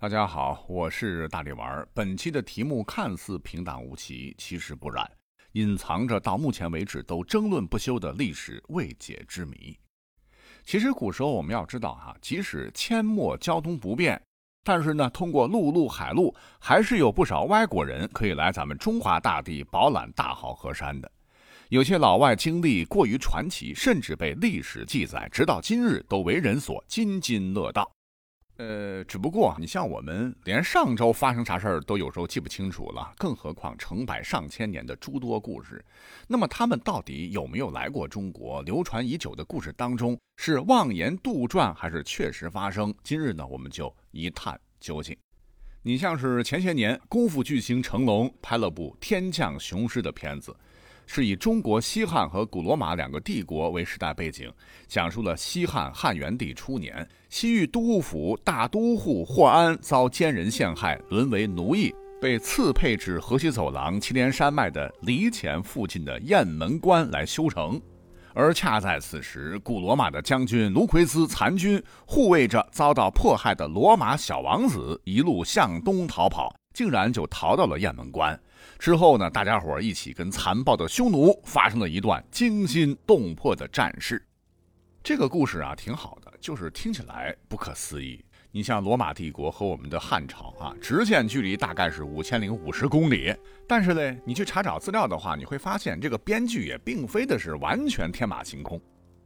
大家好，我是大力丸。本期的题目看似平淡无奇，其实不然，隐藏着到目前为止都争论不休的历史未解之谜。其实古时候我们要知道哈，即使阡陌交通不便，但是呢，通过陆路、海路，还是有不少外国人可以来咱们中华大地饱览大好河山的。有些老外经历过于传奇，甚至被历史记载，直到今日都为人所津津乐道。呃，只不过你像我们，连上周发生啥事儿都有时候记不清楚了，更何况成百上千年的诸多故事。那么他们到底有没有来过中国？流传已久的故事当中，是妄言杜撰还是确实发生？今日呢，我们就一探究竟。你像是前些年功夫巨星成龙拍了部《天降雄狮》的片子。是以中国西汉和古罗马两个帝国为时代背景，讲述了西汉汉元帝初年，西域都护府大都护霍安遭奸人陷害，沦为奴役，被赐配至河西走廊祁连山脉的离前附近的雁门关来修城。而恰在此时，古罗马的将军卢奎斯残军护卫着遭到迫害的罗马小王子，一路向东逃跑，竟然就逃到了雁门关。之后呢，大家伙一起跟残暴的匈奴发生了一段惊心动魄的战事。这个故事啊，挺好的，就是听起来不可思议。你像罗马帝国和我们的汉朝啊，直线距离大概是五千零五十公里，但是呢，你去查找资料的话，你会发现这个编剧也并非的是完全天马行空。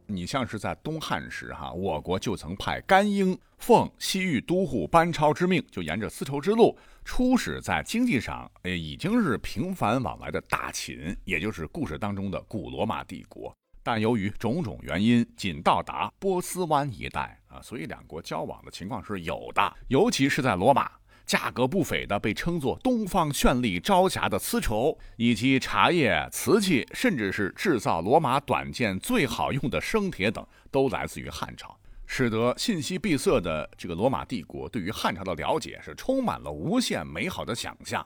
你像是在东汉时，哈，我国就曾派甘英奉西域都护班超之命，就沿着丝绸之路出使在经济上，诶，已经是频繁往来的大秦，也就是故事当中的古罗马帝国。但由于种种原因，仅到达波斯湾一带啊，所以两国交往的情况是有的，尤其是在罗马。价格不菲的被称作“东方绚丽朝霞”的丝绸，以及茶叶、瓷器，甚至是制造罗马短剑最好用的生铁等，都来自于汉朝，使得信息闭塞的这个罗马帝国对于汉朝的了解是充满了无限美好的想象。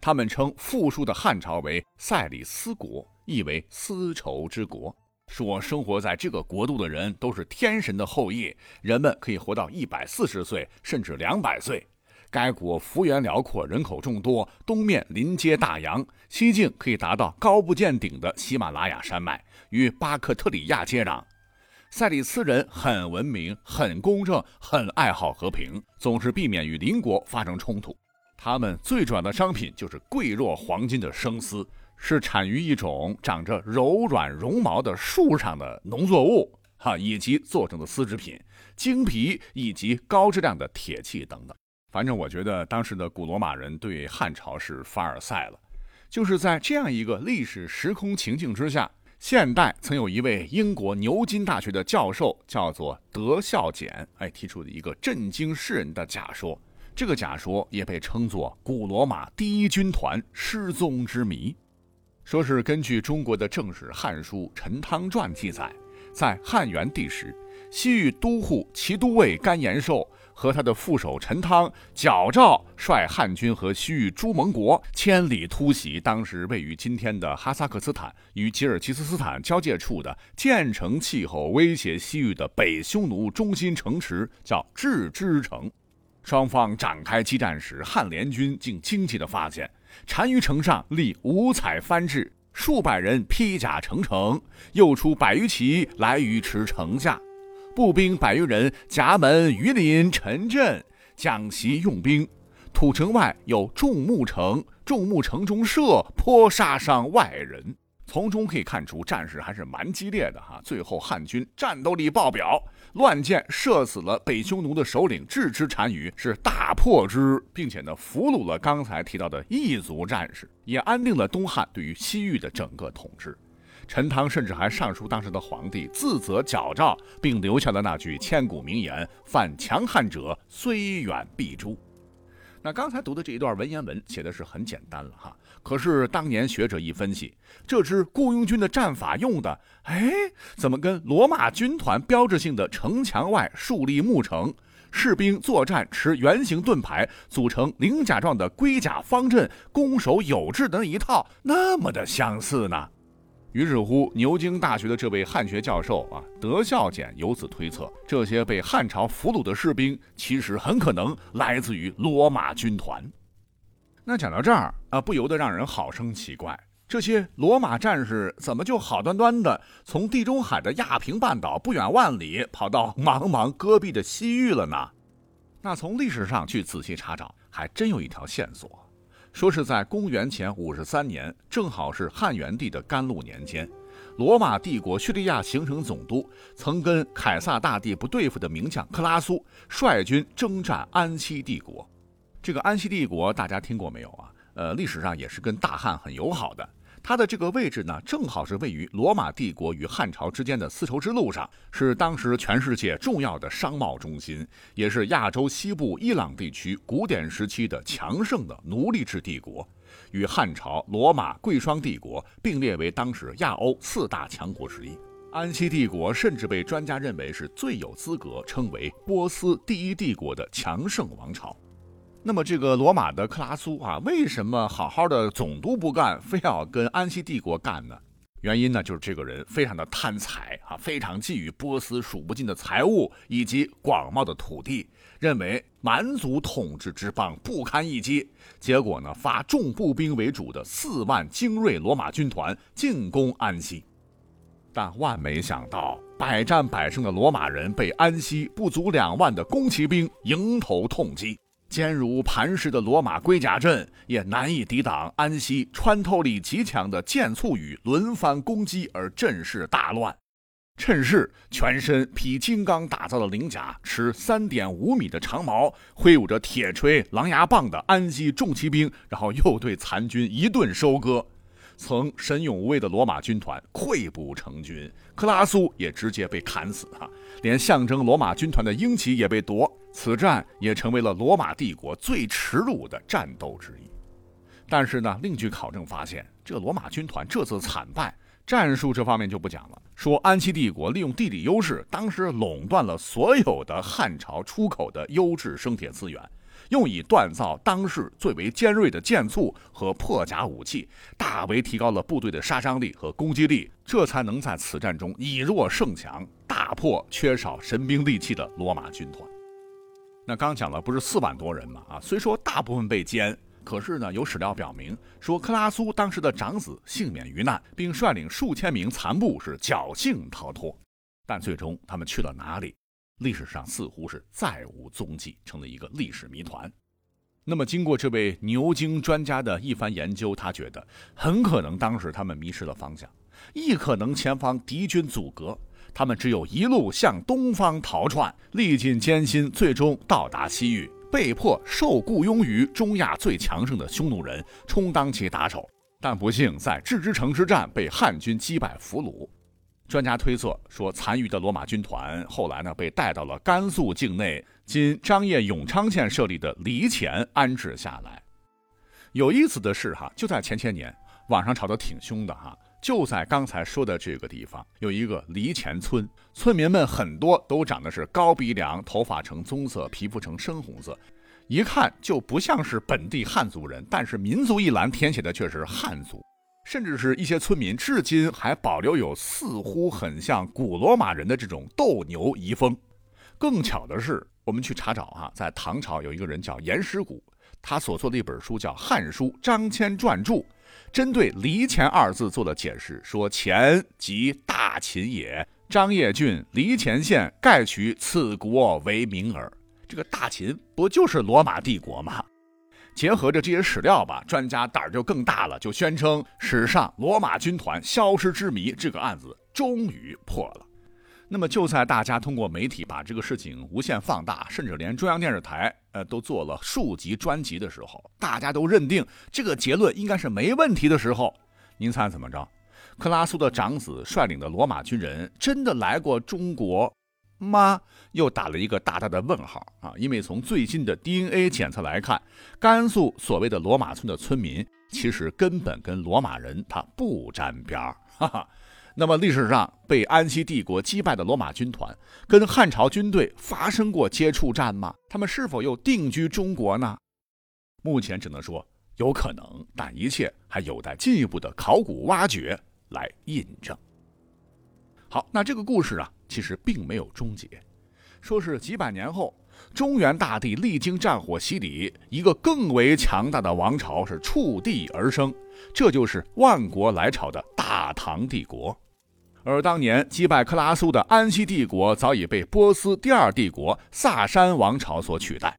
他们称富庶的汉朝为塞里斯国，意为丝绸之国，说生活在这个国度的人都是天神的后裔，人们可以活到一百四十岁，甚至两百岁。该国幅员辽阔，人口众多，东面临接大洋，西境可以达到高不见顶的喜马拉雅山脉，与巴克特里亚接壤。塞里斯人很文明，很公正，很爱好和平，总是避免与邻国发生冲突。他们最主要的商品就是贵若黄金的生丝，是产于一种长着柔软绒毛的树上的农作物，哈，以及做成的丝织品、精皮以及高质量的铁器等等。反正我觉得当时的古罗马人对汉朝是凡尔赛了，就是在这样一个历史时空情境之下，现代曾有一位英国牛津大学的教授叫做德孝简，哎，提出了一个震惊世人的假说，这个假说也被称作古罗马第一军团失踪之谜，说是根据中国的正史《汉书·陈汤传》记载，在汉元帝时，西域都护骑都尉甘延寿。和他的副手陈汤、矫诏率汉军和西域诸盟国千里突袭当时位于今天的哈萨克斯坦与吉尔吉斯斯坦交界处的建成气候威胁西域的北匈奴中心城池，叫郅支城。双方展开激战时，汉联军竟惊奇地发现，单于城上立五彩幡帜，数百人披甲成城，又出百余骑来于池城下。步兵百余人，夹门鱼林陈阵，将其用兵。土城外有众木城，众木城中射，颇杀伤外人。从中可以看出，战事还是蛮激烈的哈。最后汉军战斗力爆表，乱箭射死了北匈奴的首领郅支单于，是大破之，并且呢俘虏了刚才提到的异族战士，也安定了东汉对于西域的整个统治。陈汤甚至还上书当时的皇帝，自责矫诏，并留下了那句千古名言：“犯强汉者，虽远必诛。”那刚才读的这一段文言文写的是很简单了哈，可是当年学者一分析，这支雇佣军的战法用的，哎，怎么跟罗马军团标志性的城墙外树立木城，士兵作战持圆形盾牌，组成菱甲状的龟甲方阵，攻守有致的那一套，那么的相似呢？于是乎，牛津大学的这位汉学教授啊，德孝简由此推测，这些被汉朝俘虏的士兵，其实很可能来自于罗马军团。那讲到这儿啊，不由得让人好生奇怪：这些罗马战士怎么就好端端的从地中海的亚平半岛不远万里，跑到茫茫戈壁的西域了呢？那从历史上去仔细查找，还真有一条线索。说是在公元前五十三年，正好是汉元帝的甘露年间，罗马帝国叙利亚行省总督曾跟凯撒大帝不对付的名将克拉苏率军征战安息帝国。这个安息帝国大家听过没有啊？呃，历史上也是跟大汉很友好的。它的这个位置呢，正好是位于罗马帝国与汉朝之间的丝绸之路上，是当时全世界重要的商贸中心，也是亚洲西部伊朗地区古典时期的强盛的奴隶制帝国，与汉朝、罗马、贵霜帝国并列为当时亚欧四大强国之一。安息帝国甚至被专家认为是最有资格称为波斯第一帝国的强盛王朝。那么这个罗马的克拉苏啊，为什么好好的总督不干，非要跟安息帝国干呢？原因呢，就是这个人非常的贪财啊，非常觊觎波斯数不尽的财物以及广袤的土地，认为蛮族统治之邦不堪一击。结果呢，发重步兵为主的四万精锐罗马军团进攻安息，但万没想到，百战百胜的罗马人被安息不足两万的宫骑兵迎头痛击。坚如磐石的罗马龟甲阵也难以抵挡安息穿透力极强的箭簇雨轮番攻击，而阵势大乱。趁势，全身披金刚打造的鳞甲，持三点五米的长矛，挥舞着铁锤、狼牙棒的安息重骑兵，然后又对残军一顿收割。曾神勇无畏的罗马军团溃不成军，克拉苏也直接被砍死哈，连象征罗马军团的鹰旗也被夺。此战也成为了罗马帝国最耻辱的战斗之一。但是呢，另据考证发现，这个罗马军团这次惨败，战术这方面就不讲了。说安息帝国利用地理优势，当时垄断了所有的汉朝出口的优质生铁资源。用以锻造当时最为尖锐的剑簇和破甲武器，大为提高了部队的杀伤力和攻击力，这才能在此战中以弱胜强，大破缺少神兵利器的罗马军团。那刚讲了，不是四万多人吗？啊，虽说大部分被歼，可是呢，有史料表明说，克拉苏当时的长子幸免于难，并率领数千名残部是侥幸逃脱。但最终他们去了哪里？历史上似乎是再无踪迹，成了一个历史谜团。那么，经过这位牛津专家的一番研究，他觉得很可能当时他们迷失了方向，亦可能前方敌军阻隔，他们只有一路向东方逃窜，历尽艰辛，最终到达西域，被迫受雇佣于中亚最强盛的匈奴人，充当其打手。但不幸在郅支城之战被汉军击败俘虏。专家推测说，残余的罗马军团后来呢被带到了甘肃境内，今张掖永昌县设立的黎前安置下来。有意思的是，哈，就在前些年，网上吵得挺凶的，哈，就在刚才说的这个地方，有一个黎前村，村民们很多都长得是高鼻梁，头发呈棕色，皮肤呈深红色，一看就不像是本地汉族人，但是民族一栏填写的却是汉族。甚至是一些村民至今还保留有似乎很像古罗马人的这种斗牛遗风。更巧的是，我们去查找哈，在唐朝有一个人叫颜师古，他所做的一本书叫《汉书·张骞传注》，针对“黎前”二字做了解释，说“前”即大秦也，张掖郡黎前县盖取此国为名耳。这个大秦不就是罗马帝国吗？结合着这些史料吧，专家胆儿就更大了，就宣称史上罗马军团消失之谜这个案子终于破了。那么就在大家通过媒体把这个事情无限放大，甚至连中央电视台呃都做了数集专辑的时候，大家都认定这个结论应该是没问题的时候，您猜怎么着？克拉苏的长子率领的罗马军人真的来过中国？吗又打了一个大大的问号啊！因为从最近的 DNA 检测来看，甘肃所谓的罗马村的村民其实根本跟罗马人他不沾边儿。哈哈，那么历史上被安息帝国击败的罗马军团，跟汉朝军队发生过接触战吗？他们是否又定居中国呢？目前只能说有可能，但一切还有待进一步的考古挖掘来印证。好，那这个故事啊，其实并没有终结，说是几百年后，中原大地历经战火洗礼，一个更为强大的王朝是触地而生，这就是万国来朝的大唐帝国。而当年击败克拉苏的安息帝国，早已被波斯第二帝国萨珊王朝所取代。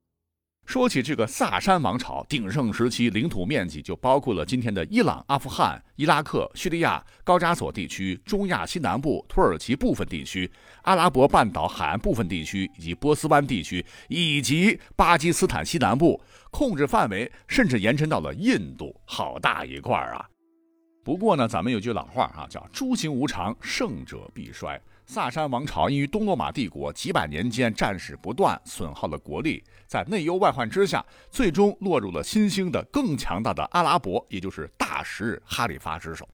说起这个萨珊王朝鼎盛时期，领土面积就包括了今天的伊朗、阿富汗、伊拉克、叙利亚、高加索地区、中亚西南部、土耳其部分地区、阿拉伯半岛海岸部分地区以及波斯湾地区，以及巴基斯坦西南部，控制范围甚至延伸到了印度，好大一块啊！不过呢，咱们有句老话啊，叫“诸行无常，胜者必衰”。萨珊王朝因于东罗马帝国几百年间战事不断，损耗了国力，在内忧外患之下，最终落入了新兴的更强大的阿拉伯，也就是大食哈里发之手。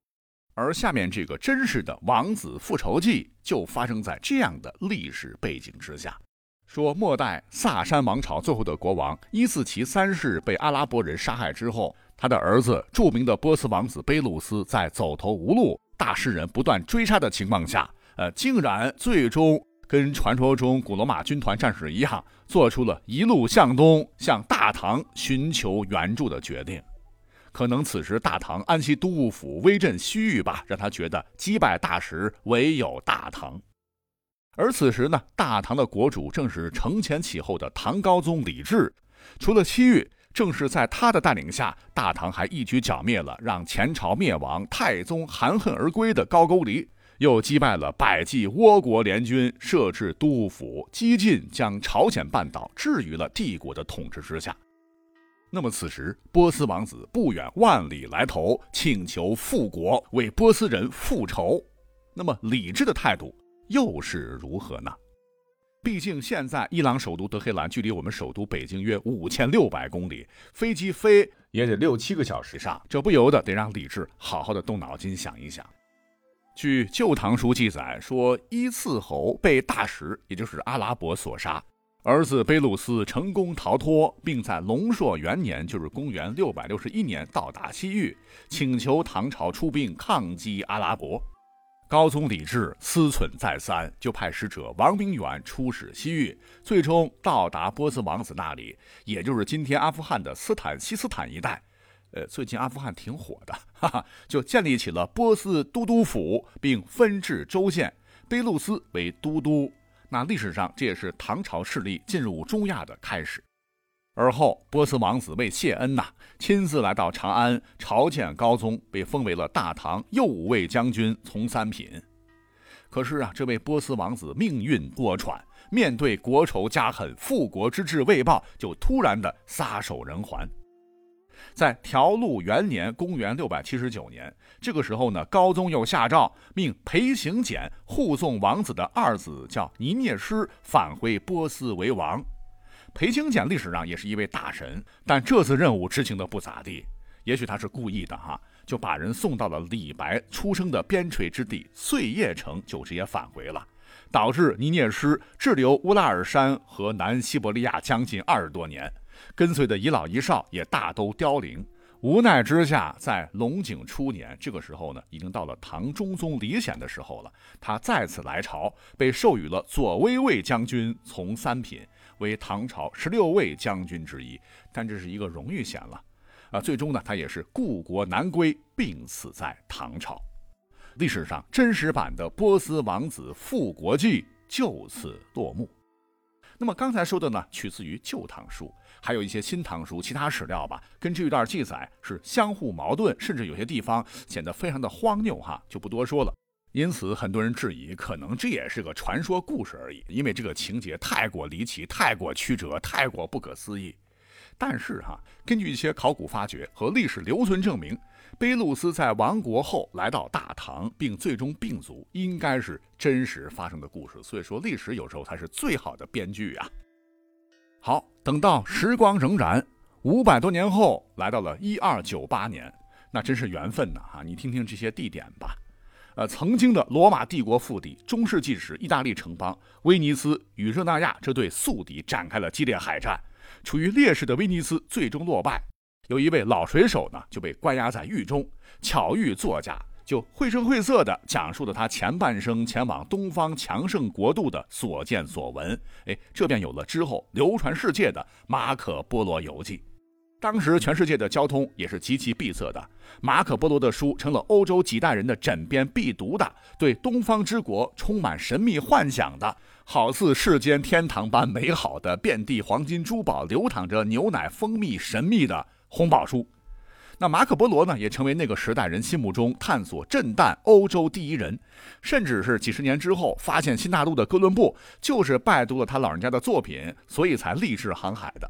而下面这个真实的王子复仇记，就发生在这样的历史背景之下。说末代萨珊王朝最后的国王伊斯奇三世被阿拉伯人杀害之后。他的儿子，著名的波斯王子卑路斯，在走投无路、大诗人不断追杀的情况下，呃，竟然最终跟传说中古罗马军团战士一样，做出了一路向东，向大唐寻求援助的决定。可能此时大唐安西都护府威震西域吧，让他觉得击败大石唯有大唐。而此时呢，大唐的国主正是承前启后的唐高宗李治，除了西域。正是在他的带领下，大唐还一举剿灭了让前朝灭亡、太宗含恨而归的高句丽，又击败了百济倭国联军，设置都护府，激进将朝鲜半岛置于了帝国的统治之下。那么此时，波斯王子不远万里来投，请求复国，为波斯人复仇。那么李治的态度又是如何呢？毕竟现在伊朗首都德黑兰距离我们首都北京约五千六百公里，飞机飞也得六七个小时上，这不由得得让李治好好的动脑筋想一想。据《旧唐书》记载说，伊次侯被大使，也就是阿拉伯所杀，儿子卑鲁斯成功逃脱，并在龙朔元年，就是公元六百六十一年到达西域，请求唐朝出兵抗击阿拉伯。高宗李治思忖再三，就派使者王明远出使西域，最终到达波斯王子那里，也就是今天阿富汗的斯坦西斯坦一带。呃，最近阿富汗挺火的，哈哈，就建立起了波斯都督府，并分治州县，卑路斯为都督。那历史上这也是唐朝势力进入中亚的开始。而后，波斯王子为谢恩呐，亲自来到长安朝见高宗，被封为了大唐右武卫将军，从三品。可是啊，这位波斯王子命运多舛，面对国仇家恨，复国之志未报，就突然的撒手人寰。在条路元年（公元679年），这个时候呢，高宗又下诏命裴行俭护送王子的二子叫尼涅师返回波斯为王。裴清简历史上也是一位大神，但这次任务执行的不咋地，也许他是故意的哈，就把人送到了李白出生的边陲之地碎叶城，就直接返回了，导致尼涅师滞留乌拉尔山和南西伯利亚将近二十多年，跟随的一老一少也大都凋零。无奈之下，在隆景初年，这个时候呢，已经到了唐中宗李显的时候了，他再次来朝，被授予了左威卫将军，从三品。为唐朝十六位将军之一，但这是一个荣誉衔了，啊，最终呢，他也是故国难归，病死在唐朝。历史上真实版的波斯王子复国记就此落幕。那么刚才说的呢，取自于《旧唐书》，还有一些《新唐书》其他史料吧，跟这一段记载是相互矛盾，甚至有些地方显得非常的荒谬哈，就不多说了。因此，很多人质疑，可能这也是个传说故事而已，因为这个情节太过离奇、太过曲折、太过不可思议。但是哈，根据一些考古发掘和历史留存证明，卑路斯在亡国后来到大唐，并最终病卒，应该是真实发生的故事。所以说，历史有时候才是最好的编剧啊。好，等到时光荏苒，五百多年后，来到了一二九八年，那真是缘分呐！哈，你听听这些地点吧。呃，曾经的罗马帝国腹地，中世纪时意大利城邦威尼斯与热那亚这对宿敌展开了激烈海战，处于劣势的威尼斯最终落败，有一位老水手呢就被关押在狱中。巧遇作家，就绘声绘色地讲述了他前半生前往东方强盛国度的所见所闻。哎，这便有了之后流传世界的《马可波罗游记》。当时全世界的交通也是极其闭塞的，马可波罗的书成了欧洲几代人的枕边必读的，对东方之国充满神秘幻想的，好似世间天堂般美好的，遍地黄金珠宝，流淌着牛奶蜂蜜，神秘的红宝书。那马可波罗呢，也成为那个时代人心目中探索震旦欧洲第一人，甚至是几十年之后发现新大陆的哥伦布，就是拜读了他老人家的作品，所以才立志航海的。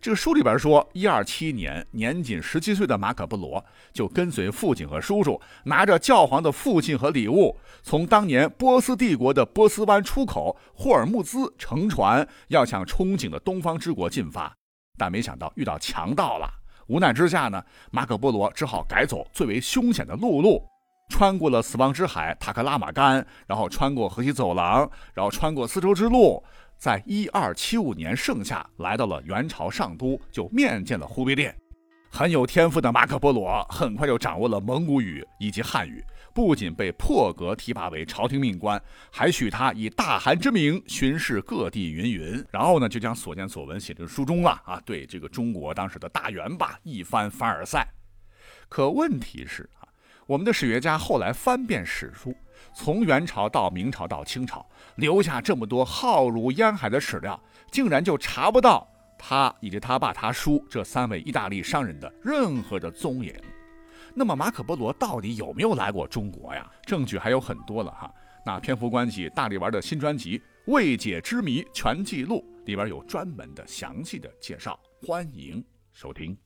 这个书里边说，一二七年，年仅十七岁的马可波罗就跟随父亲和叔叔，拿着教皇的父亲和礼物，从当年波斯帝国的波斯湾出口霍尔木兹乘船，要向憧憬的东方之国进发，但没想到遇到强盗了。无奈之下呢，马可波罗只好改走最为凶险的陆路，穿过了死亡之海塔克拉玛干，然后穿过河西走廊，然后穿过丝绸之路。在一二七五年盛夏，来到了元朝上都，就面见了忽必烈。很有天赋的马可波罗很快就掌握了蒙古语以及汉语，不仅被破格提拔为朝廷命官，还许他以大汗之名巡视各地云云。然后呢，就将所见所闻写进书中了啊，对这个中国当时的大元吧一番凡尔赛。可问题是啊，我们的史学家后来翻遍史书。从元朝到明朝到清朝，留下这么多浩如烟海的史料，竟然就查不到他以及他爸他叔这三位意大利商人的任何的踪影。那么马可波罗到底有没有来过中国呀？证据还有很多了哈。那篇幅关系，大力丸的新专辑《未解之谜全记录》里边有专门的详细的介绍，欢迎收听。